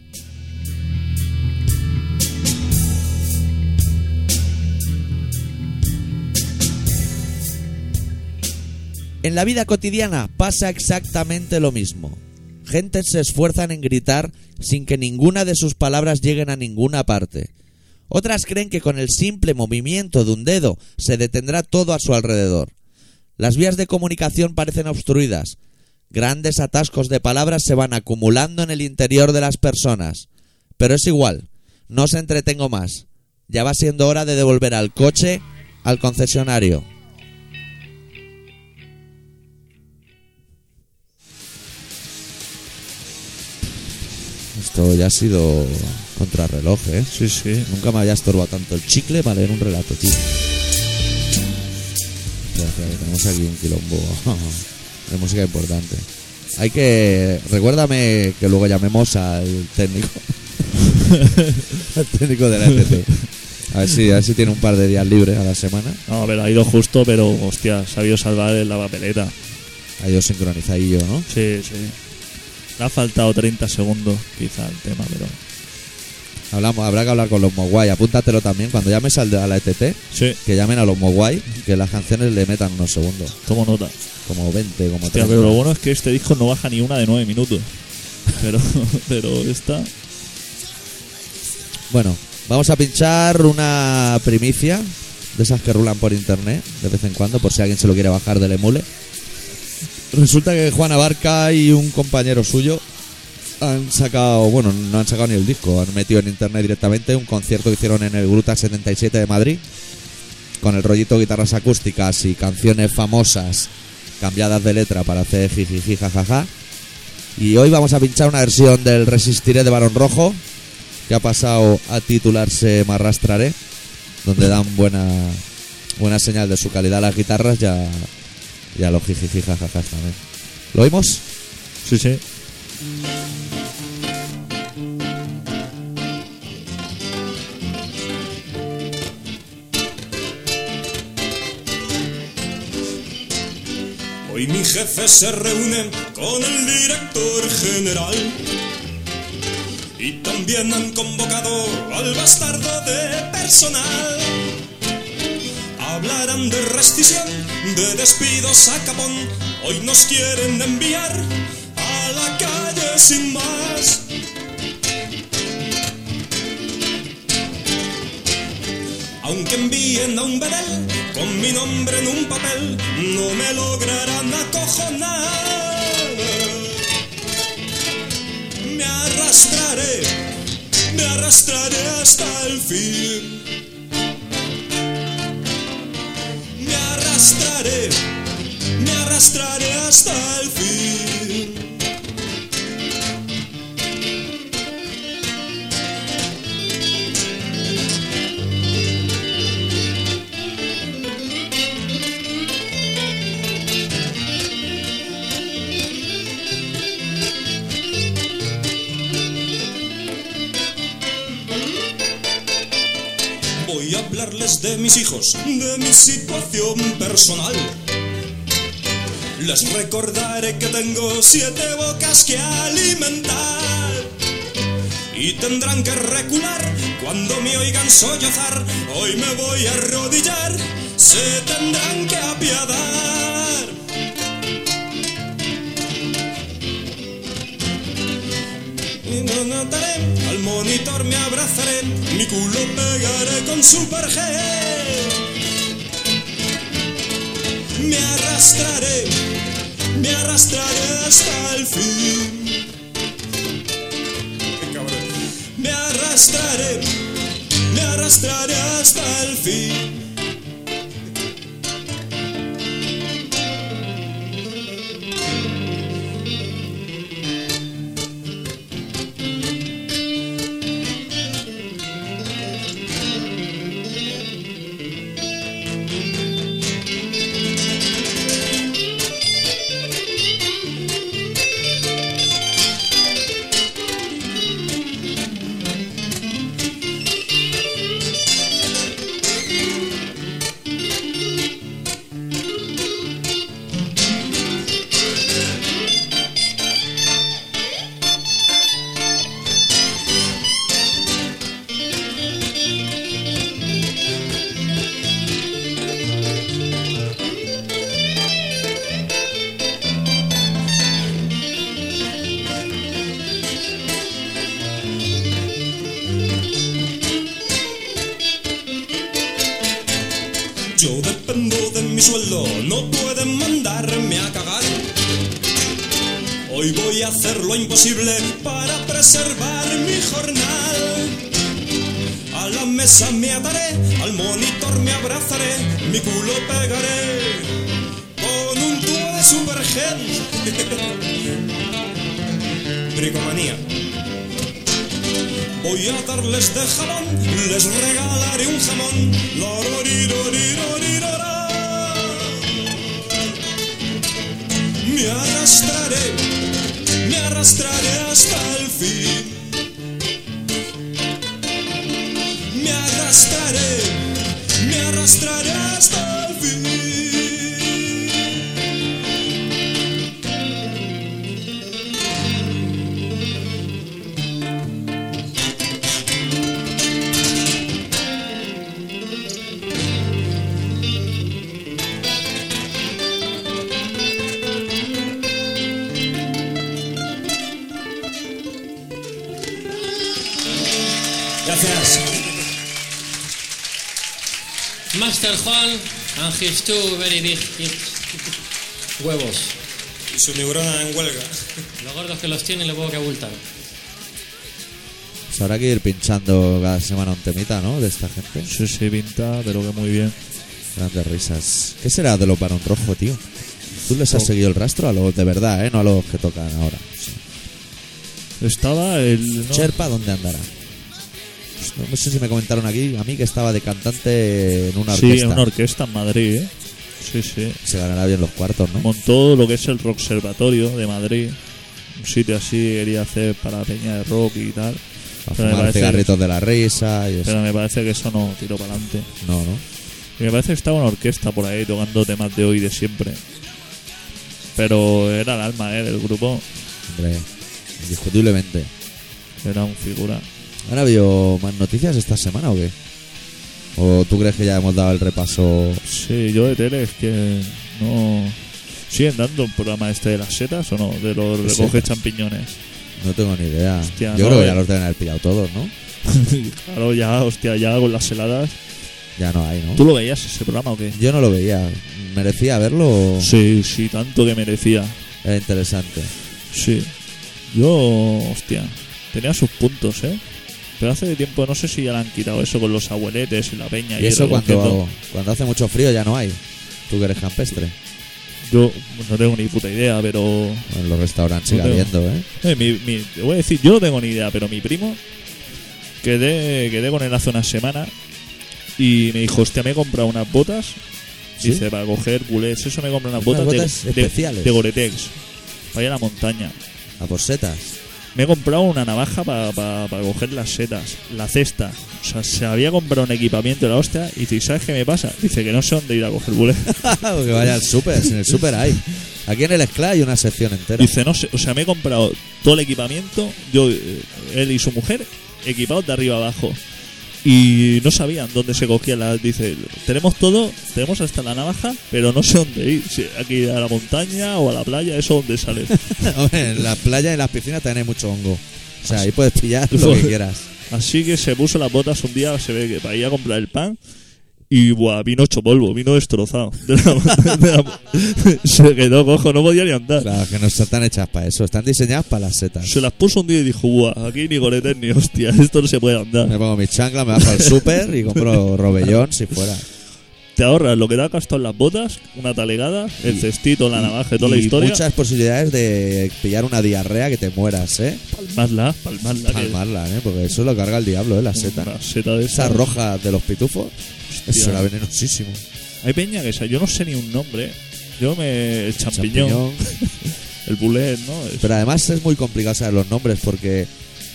En la vida cotidiana pasa exactamente lo mismo. Gentes se esfuerzan en gritar sin que ninguna de sus palabras lleguen a ninguna parte. Otras creen que con el simple movimiento de un dedo se detendrá todo a su alrededor. Las vías de comunicación parecen obstruidas. Grandes atascos de palabras se van acumulando en el interior de las personas. Pero es igual, no os entretengo más. Ya va siendo hora de devolver al coche al concesionario. Esto ya ha sido contrarreloj, ¿eh? Sí, sí. Nunca me había estorbado tanto el chicle para leer un relato, tío. Que tenemos aquí un quilombo [LAUGHS] de música importante. Hay que... Recuérdame que luego llamemos al técnico. [LAUGHS] al técnico de la ETT. A ver, si, a ver si tiene un par de días libres a la semana. No, a ver, ha ido justo, pero hostia, ha sabido salvar la papeleta. Ha ido sincronizadillo, ¿no? Sí, sí. Le ha faltado 30 segundos, quizá, el tema, pero. Hablamos, habrá que hablar con los Mogwai. Apúntatelo también. Cuando llames al de- a la ETT, Sí, que llamen a los Mogwai, que las canciones le metan unos segundos. tomo nota. Como 20, como Hostia, 30. pero lo bueno es que este disco no baja ni una de 9 minutos. Pero, [LAUGHS] pero esta. Bueno, vamos a pinchar una primicia de esas que rulan por internet de vez en cuando, por si alguien se lo quiere bajar del emule. Resulta que Juan Abarca y un compañero suyo han sacado, bueno, no han sacado ni el disco, han metido en internet directamente un concierto que hicieron en el Gruta 77 de Madrid, con el rollito guitarras acústicas y canciones famosas cambiadas de letra para hacer jijiji jajaja. Y hoy vamos a pinchar una versión del Resistiré de Barón Rojo, que ha pasado a titularse Me arrastraré, donde dan buena buena señal de su calidad las guitarras y a, y a los jijiji jajajas también. ¿Lo oímos? Sí, sí. Hoy mi jefe se reúne con el director general y también han convocado al bastardo de personal. Hablarán de rescisión, de despidos a capón. Hoy nos quieren enviar a la calle sin más. Aunque envíen a un bedel con mi nombre en un papel, no me lograrán acojonar. Me arrastraré, me arrastraré hasta el fin. Arrastraré, me arrastraré hasta el fin. Voy a hablarles de mis hijos, de mi situación personal. Les recordaré que tengo siete bocas que alimentar. Y tendrán que recular cuando me oigan sollozar. Hoy me voy a arrodillar, se tendrán que apiadar. Y no notaré, monitor me abrazaré, mi culo pegaré con super G. Me arrastraré, me arrastraré hasta el fin. Me arrastraré, me arrastraré hasta el fin. Pueden mandarme a cagar. Hoy voy a hacer lo imposible para preservar mi jornal. A la mesa me ataré, al monitor me abrazaré, mi culo pegaré con un tubo de supergel. [LAUGHS] Bricomanía. Voy a darles de jamón, les regalaré un jamón. Lororiroriroririrora. Me arrastraré, me arrastraré hasta el fin. Me arrastraré, me arrastraré huevos. Y su neurona en huelga. Los gordos que los tienen les puedo que abultan. Pues habrá que ir pinchando cada semana un temita, ¿no? De esta gente. Sí, sí, pinta, pero que muy bien. Grandes risas. ¿Qué será de los Barón Rojo, tío? ¿Tú les has seguido el rastro a los de verdad, eh? No a los que tocan ahora. Sí. Estaba el. ¿no? Cherpa, ¿dónde andará? No sé si me comentaron aquí, a mí que estaba de cantante en una Sí, orquesta. en una orquesta en Madrid, ¿eh? Sí, sí. Se ganará bien los cuartos, ¿no? Montó lo que es el Rockservatorio de Madrid. Un sitio así quería hacer para peña de rock y tal. Para Pero fumar cigarritos de la risa y eso. Pero me parece que eso no tiró para adelante. No, no. Y me parece que estaba una orquesta por ahí tocando temas de hoy de siempre. Pero era el alma, ¿eh? Del grupo. Hombre, indiscutiblemente. Era un figura. ¿Han habido más noticias esta semana o qué? ¿O tú crees que ya hemos dado el repaso? Sí, yo de tele es que no. ¿Siguen dando un programa este de las setas o no? De los ¿Qué recoge setas? champiñones. No tengo ni idea. Hostia, Yo no, creo que eh. ya los deben haber pillado todos, ¿no? [LAUGHS] claro, ya, hostia, ya con las heladas. Ya no hay, ¿no? ¿Tú lo veías ese programa o qué? Yo no lo veía. ¿Merecía verlo? Sí, sí, tanto que merecía. Era interesante. Sí. Yo, hostia, tenía sus puntos, ¿eh? Pero hace tiempo, no sé si ya le han quitado eso con los abueletes y la peña. Y eso recogiendo. cuando, cuando hace mucho frío ya no hay. Tú que eres campestre. Yo no tengo ni puta idea, pero. En los restaurantes sigue No tengo. habiendo, ¿eh? Eh, mi, mi- te voy a decir, yo no tengo ni idea, pero mi primo. Quedé, quedé con él hace una semana y me dijo, hostia, me he comprado unas botas. ¿Sí? Dice, para coger culés, eso me compré unas Unas botas, de- botas de, especiales. de Goretex. Para ir a la montaña. A por setas. Me he comprado una navaja para coger las setas, la cesta. O sea, se había comprado un equipamiento de la hostia y dice, ¿sabes qué me pasa? Dice que no sé dónde ir a coger bullet. [LAUGHS] Porque vaya al súper, si en el súper hay. Aquí en el Escla hay una sección entera. Dice, no sé, o sea, me he comprado todo el equipamiento, yo, eh, él y su mujer, equipados de arriba abajo. Y no sabían dónde se cogían las. Dice, tenemos todo, tenemos hasta la navaja, pero no sé dónde ir. Si aquí a la montaña o a la playa, eso dónde sale. [LAUGHS] [LAUGHS] Hombre, en las playas y en las piscinas también hay mucho hongo. O sea, ahí puedes pillar [LAUGHS] lo que quieras. Así que se puso las botas un día, se ve que para ir a comprar el pan. Y buah, vino hecho polvo, vino destrozado. [LAUGHS] De la- de la- se quedó cojo, no podía ni andar. Claro, que no están hechas para eso. Están diseñadas para las setas. Se las puso un día y dijo, buah, aquí ni goletes ni hostia, [LAUGHS] esto no se puede andar. Me pongo mis chanclas, me bajo al súper y compro [LAUGHS] robellón si fuera. Te ahorras lo que ha gastado en las botas, una talegada, el cestito, la navaja y toda la historia. muchas posibilidades de pillar una diarrea que te mueras, ¿eh? Palmarla, palmarla. que- Palmarla, ¿eh? Porque eso lo carga el diablo, ¿eh? La seta. Una seta de Esa roja de los pitufos. Eso era venenosísimo. Hay peña que esa, yo no sé ni un nombre. Yo me. El champiñón, Champiñón. [LAUGHS] el bulet, ¿no? Es- Pero además es muy complicado saber los nombres porque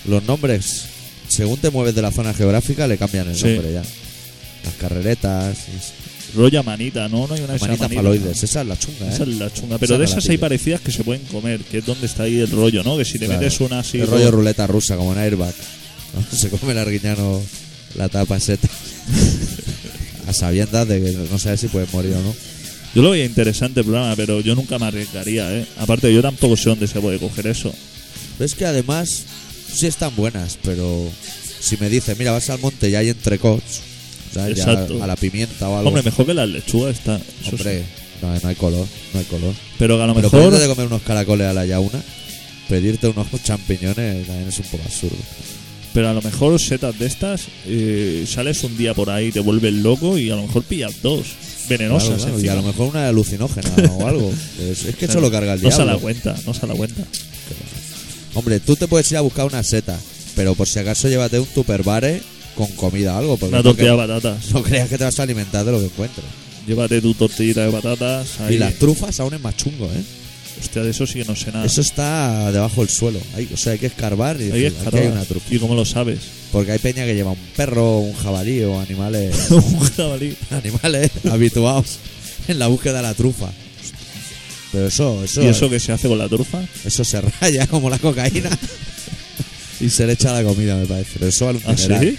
los nombres, según te mueves de la zona geográfica, le cambian el Sí. nombre ya. Las carreretas, y- Rolla manita, ¿no? No hay una esa manita manita. faloides, esa es la chunga, ¿eh? Esa es la chunga. Pero Esa de no la esas hay pillo. parecidas que se pueden comer, que es donde está ahí el rollo, ¿no? Que si te Claro. metes una así. el rollo ruleta rusa, como en Airbag. ¿no? [LAUGHS] Se come el arguiñano la tapa seta. A sabiendas de que no sabes si puedes morir o no. Yo lo veía interesante el programa, pero yo nunca me arriesgaría, ¿eh? Aparte, yo tampoco sé dónde se puede coger eso. Pero es que además, sí están buenas, pero si me dice, mira, vas al monte y hay entrecots, ¿sabes? Ya Exacto. a la pimienta o algo. Hombre, mejor que las lechugas está. eso. Hombre, no, no hay color, no hay color. Pero que a lo Pero mejor. pedirte de comer unos caracoles a la yauna, pedirte unos [LAUGHS] champiñones también es un poco absurdo. Pero a lo mejor setas de estas, eh, sales un día por ahí, te vuelves loco y a lo mejor pillas dos venenosas. Claro, claro, y a lo mejor una alucinógena o [LAUGHS] algo. Es, es que Claro. eso lo carga el No se diablo. da cuenta, no se da cuenta. Hombre, tú te puedes ir a buscar una seta, pero por si acaso llévate un tupperbare con comida o algo. Porque Una no, tortilla de patatas. no creas que te vas a alimentar de lo que encuentres. Llévate tu tortillita de patatas. Ahí. Y las trufas aún es más chungo, ¿eh? Hostia, de eso sí que no sé nada. Eso está debajo del suelo. Hay, o sea, hay que escarbar y decir, aquí hay una trufa. ¿Y cómo lo sabes? Porque hay peña que lleva un perro, un jabalí o animales, [LAUGHS] un jabalí. animales habituados en la búsqueda de la trufa. Pero eso, eso, ¿Y eso que se hace con la trufa? eso se [LAUGHS] raya como la cocaína [LAUGHS] y se le echa a la comida, me parece. Pero eso vale un ¿Ah, sí?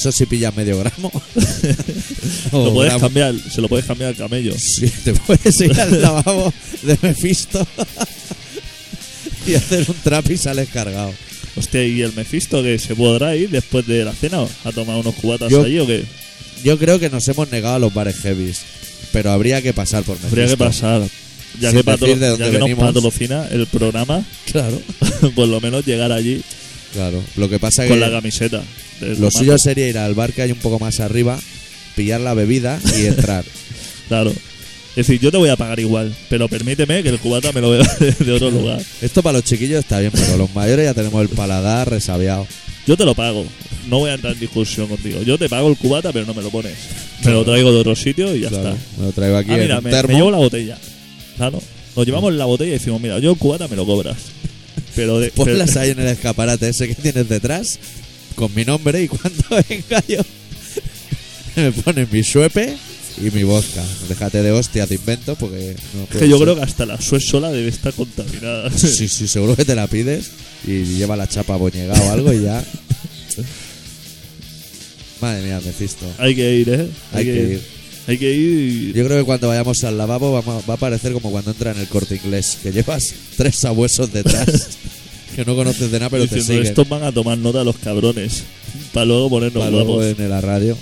Eso si pillas medio gramo. [LAUGHS] Lo O puedes gramo. cambiar, se lo puedes cambiar al camello. Sí, te puedes ir al lavabo de Mephisto [LAUGHS] y hacer un trap y sales cargado. Hostia, ¿y el Mefisto que se podrá ir después de la cena a tomar unos cubatas Yo- allí o qué? Yo creo que nos hemos negado a los bares heavies, pero habría que pasar por Mephisto. Habría que pasar. Ya, Sin que, decir de dónde ya que nos venimos. patrocina el programa, Claro, [LAUGHS] por lo menos llegar allí claro. Lo que pasa es con que la camiseta. Del lo suyo sería ir al bar que hay un poco más arriba, pillar la bebida y [LAUGHS] entrar. Claro. Es decir, yo te voy a pagar igual, pero permíteme que el cubata me lo vea [LAUGHS] de otro lugar. Esto para los chiquillos está bien, pero los mayores ya tenemos el paladar resabiado. Yo te lo pago. No voy a entrar en discusión contigo. Yo te pago el cubata, pero no me lo pones. Me lo traigo de otro sitio y ya Claro, está. me lo traigo aquí Ah, en mira, un me, termo. me llevo la botella. Claro. Nos llevamos la botella y decimos, mira, yo el cubata me lo cobras. [LAUGHS] Pero de. pero- Ponlas ahí en el escaparate ese que tienes detrás con mi nombre y cuando [LAUGHS] venga yo me ponen mi suepe y mi vodka. Déjate de hostias de invento porque no que yo ser. creo que hasta la Suez sola debe estar contaminada. Sí, sí, seguro que te la pides y lleva la chapa boñega o algo y ya. Madre mía, Mephisto. Hay que ir, ¿eh? Hay que ir. Hay que ir. Yo creo que cuando vayamos al lavabo va a parecer como cuando entra en el corte inglés, que llevas tres sabuesos detrás [LAUGHS] que no conoces de nada pero te diciendo, siguen. estos van a tomar nota los cabrones. Para luego ponernos Para luego guapos. en la radio.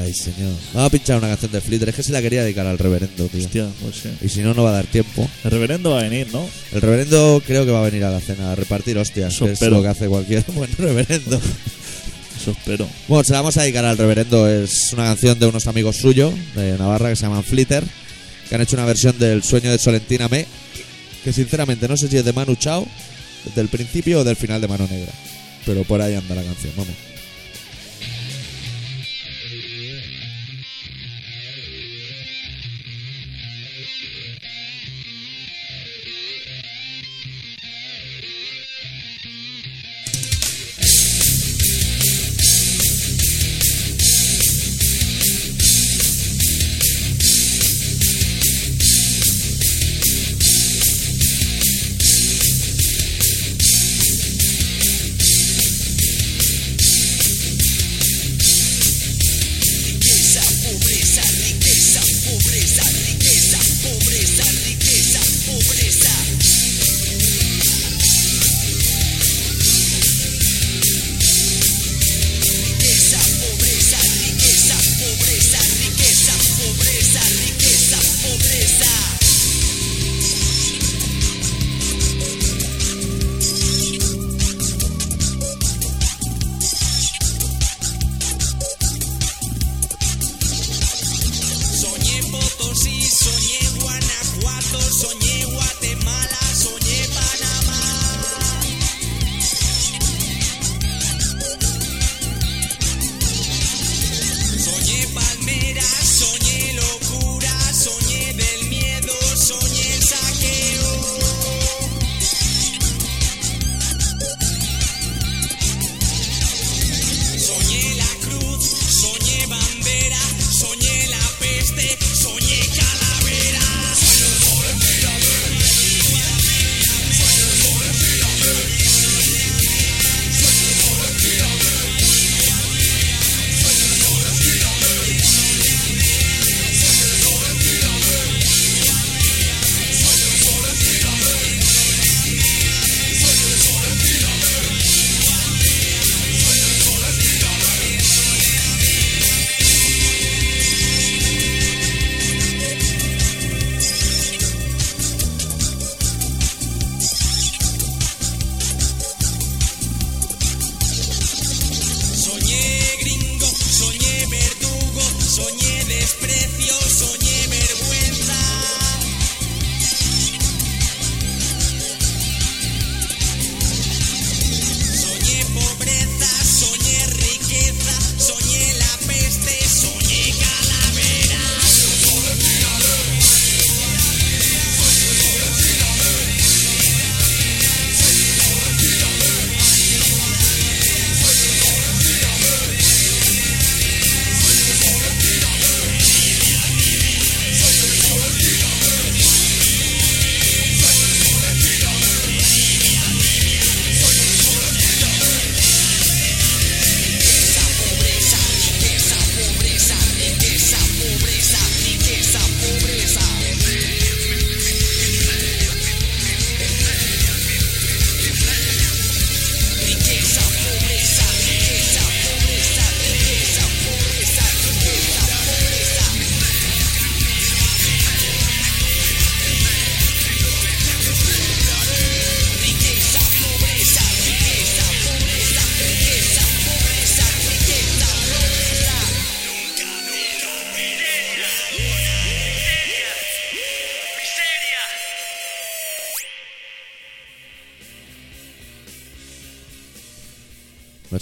Ay, señor. Vamos a pinchar una canción de Flitter. Es que se la quería dedicar al reverendo, tío. Hostia, pues sí. Y si no, no va a dar tiempo. El reverendo va a venir, ¿no? El reverendo creo que va a venir a la cena a repartir hostias, Eso que es espero. lo que hace cualquier [LAUGHS] buen reverendo. Eso espero. Bueno, se la vamos a dedicar al reverendo. Es una canción de unos amigos suyos de Navarra que se llaman Flitter, que han hecho una versión del sueño de Solentina Me, que sinceramente no sé si es de Manu Chao, desde el principio o del final de Mano Negra. Pero por ahí anda la canción, vamos.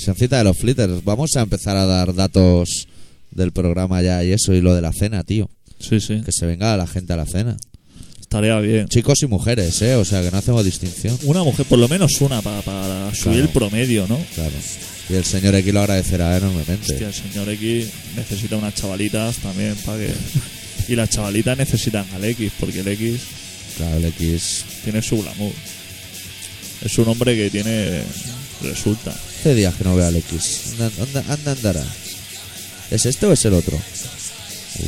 Versioncita de los flitters. Vamos a empezar a dar datos del programa ya y eso y lo de la cena, tío. Sí, sí. Que se venga la gente a la cena. Estaría bien. Chicos y mujeres, ¿eh? O sea, que no hacemos distinción. Una mujer, por lo menos una, para, para subir el promedio, ¿no? Claro. Y el señor X lo agradecerá enormemente. Hostia, el señor X necesita unas chavalitas también para que. [LAUGHS] Y las chavalitas necesitan al X, porque el X Claro, el X. tiene su glamour. Es un hombre que tiene. Resulta. Hace días que no veo al X. Anda, anda, anda andará. ¿Es este o es el otro?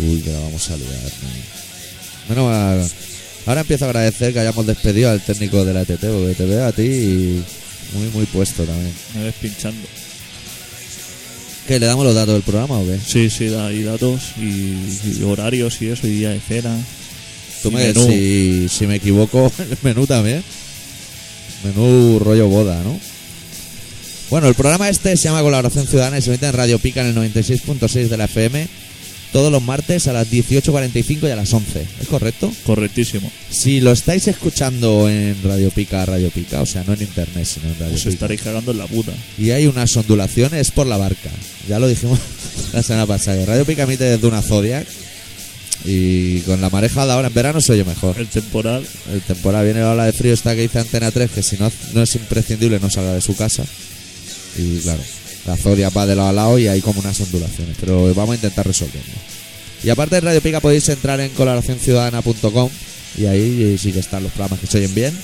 Uy, que la vamos a liar. ¿no? Menos mal. Ahora empiezo a agradecer que hayamos despedido al técnico de la ETT, porque te veo a ti y muy, muy puesto también. Me ves pinchando. ¿Qué? ¿Le damos los datos del programa o qué? Sí, sí, da y datos y, y horarios y eso, y día de cena. Tú me menú. si, si me equivoco, [LAUGHS] el menú también. Menú rollo boda, ¿no? Bueno, el programa este se llama Colaboración Ciudadana y se emite en Radio Pica en el 96.6 de la FM todos los martes a las 18.45 y a las 11. ¿Es correcto? Correctísimo. Si lo estáis escuchando en Radio Pica, Radio Pica, o sea, no en internet, sino en Radio Os Pica, estaréis cagando en la puta. y hay unas ondulaciones, es por la barca. Ya lo dijimos [LAUGHS] la semana pasada. Radio Pica emite desde una Zodiac y con la mareja de ahora en verano se oye mejor. El temporal. El temporal viene la ola de frío, está que dice Antena 3 que si no, no es imprescindible no salga de su casa. Y claro, la Zodiac va de lado a lado y hay como unas ondulaciones, pero vamos a intentar resolverlo. Y aparte de Radio Pica podéis entrar en colaboracionciudadana.com y ahí sí que están los programas que se oyen bien.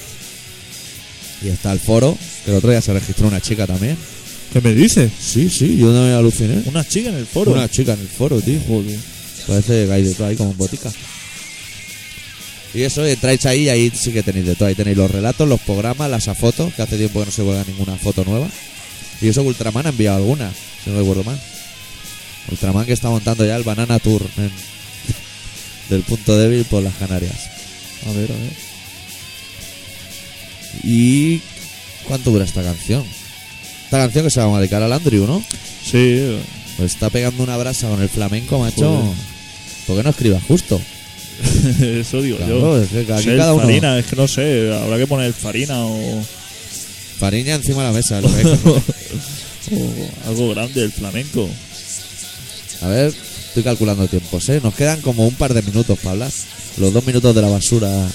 Y está el foro, que el otro día se registró una chica también. ¿Qué me dices? Sí, sí, yo no me aluciné. Una chica en el foro. Una chica en el foro, tío. Joder. Parece que hay de todo ahí como en botica. Y eso, entráis ahí y ahí sí que tenéis de todo. Ahí tenéis los relatos, los programas, las fotos, que hace tiempo que no se juega ninguna foto nueva. Y eso que Ultraman ha enviado alguna, si no recuerdo mal. Ultraman que está montando ya el Banana Tour en- [LAUGHS] del punto débil por las Canarias. A ver, a ver. ¿Y cuánto dura esta canción? Esta canción que se va a dedicar al Andrew, ¿no? Sí, Pues está pegando una brasa con el flamenco, macho. Joder. ¿Por qué no escribas justo? [LAUGHS] eso digo Claro, yo. es que aquí Sé el cada uno- farina, es que no sé, habrá que poner farina o, Fariña encima de la mesa. es lo que hay que hacer. o algo grande, el flamenco. A ver, estoy calculando tiempos, ¿eh? Nos quedan como un par de minutos para hablar. Los dos minutos de la basura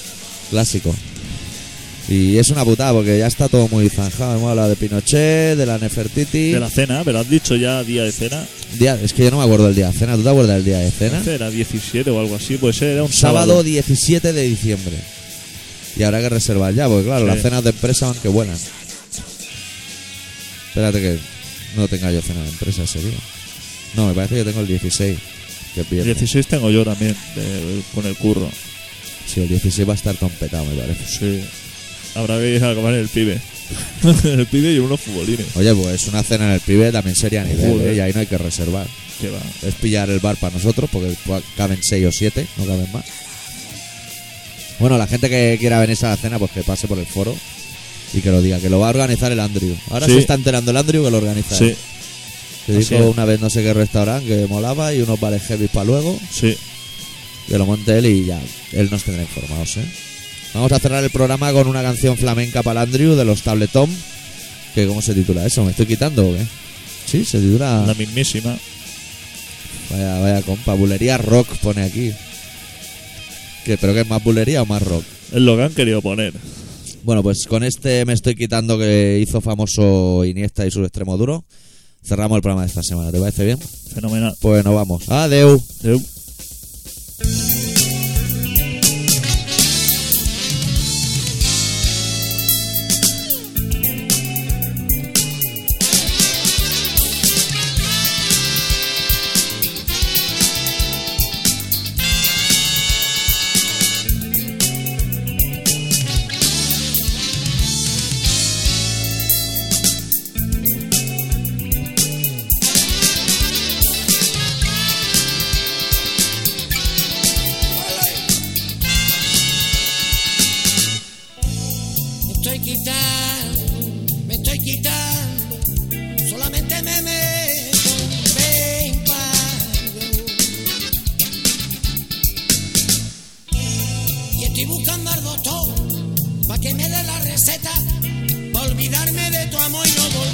clásico. Y es una putada porque ya está todo muy zanjado. Hemos hablado de Pinochet, de la Nefertiti. De la cena, pero has dicho ya día de cena. Día- es que yo no me acuerdo del día de cena. ¿Tú te acuerdas del día de cena? Este Era 17 o algo así, puede ser, era un Sábado sábado. 17 de diciembre. Y habrá que reservar ya, porque claro, Sí. las cenas de empresa van que vuelan. Espérate que no tenga yo cena de empresa ese día. No, me parece que tengo el 16. Que El pierdo. 16 tengo yo también, de- con el curro. Sí, el 16 va a estar trompetado, me parece. Sí. Habrá que ir a en el pibe. [LAUGHS] el pibe y unos futbolines. Oye, pues una cena en el pibe también sería nivel, Joder. ¿eh? Y ahí no hay que reservar. Que va. Es pillar el bar para nosotros, porque caben 6 o 7, no caben más. Bueno, la gente que quiera venirse a la cena, pues que pase por el foro y que lo diga, que lo va a organizar el Andrew. Ahora Sí. se está enterando el Andrew que lo organiza. él. Sí, Que así dijo es. una vez no sé qué restaurante que molaba y unos bares heavy para luego, sí. que lo monte él y ya, él nos tendrá informados, ¿eh? Vamos a cerrar el programa con una canción flamenca para el Andrew de los Tabletom. Que ¿Cómo se titula eso? ¿Me estoy quitando o qué? Sí, se titula... La mismísima. Vaya, vaya compa, bulería rock pone aquí. ¿Qué, ¿Pero qué es más bulería o más rock? Es lo que han querido poner. Bueno, pues con este me estoy quitando que hizo famoso Iniesta y su extremo duro. Cerramos el programa de esta semana, ¿te parece bien? Fenomenal. Pues nos vamos. Adeu. Eu. Receta, para olvidarme de tu amor y no volverme